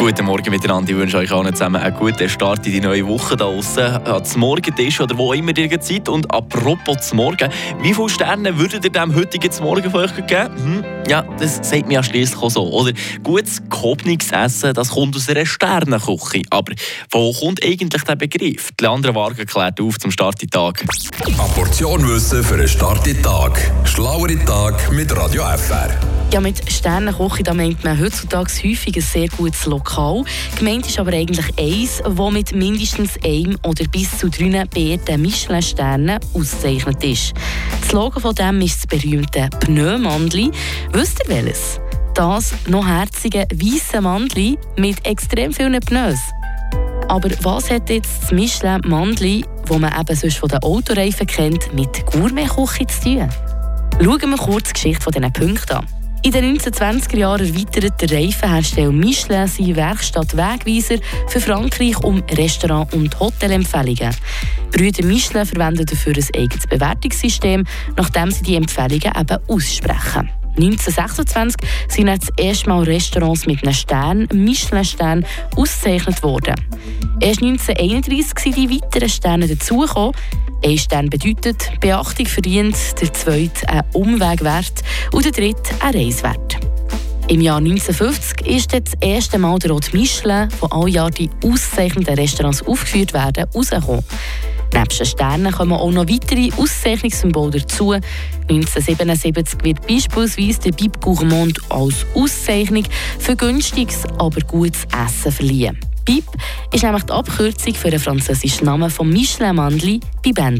Guten Morgen miteinander. Ich wünsche euch allen zusammen einen guten Start in die neue Woche da draußen. An zum Morgentisch oder wo immer ihr seid. Und apropos zum Morgen, wie viele Sterne würdet ihr dem heutigen zum Morgen von euch geben? Hm? Ja, das sagt mir ja schließlich auch so. Oder gutes gehobenes Essen, das kommt aus einer Sternenküche. Aber wo kommt eigentlich der Begriff? Die andere Waage klärt auf zum Start in Tag. Eine Portion Wissen für einen Start in Tag. Schlauere Tag mit Radio FR. Ja, mit Sternenkoche da meint man heutzutage häufig ein sehr gutes Lokal. Gemeint ist aber eigentlich eins, das mit mindestens einem oder bis zu drei beehrten Michelin-Sternen ausgezeichnet ist. Das Logo von dem ist das berühmte Pneumandli. Wisst ihr welches? Das noch herzige weiße Mandli mit extrem vielen Pneus. Aber was hat jetzt das Michelin-Mandli, das man eben sonst von den Autoreifen kennt, mit Gourmet-Küche zu tun? Schauen wir kurz die Geschichte dieser Punkte an. In den 1920er Jahren erweitert der Reifenhersteller Michelin seine Werkstatt Wegweiser für Frankreich um Restaurant- und Hotelempfehlungen. Brüder Michelin verwenden dafür ein eigenes Bewertungssystem, nachdem sie die Empfehlungen eben aussprechen. 1926 sind das erste Mal Restaurants mit einem Stern, Michelin-Stern, ausgezeichnet worden. Erst 1931 sind die weiteren Sterne dazugekommen. Ein Stern bedeutet Beachtung verdient, der zweite ein Umweg wert und der dritte ein Reiswert. Im Jahr 1950 ist das erste Mal der Rot Michelin, wo alle Jahre die auszeichnenden Restaurants aufgeführt werden, rausgekommen. Neben den Sternen kommen auch noch weitere Auszeichnungssymbole dazu. 1977 wird beispielsweise der Bib Gourmand als Auszeichnung für günstiges, aber gutes Essen verliehen. Bib ist nämlich die Abkürzung für den französischen Namen von Michelin-Mandli Bibendo.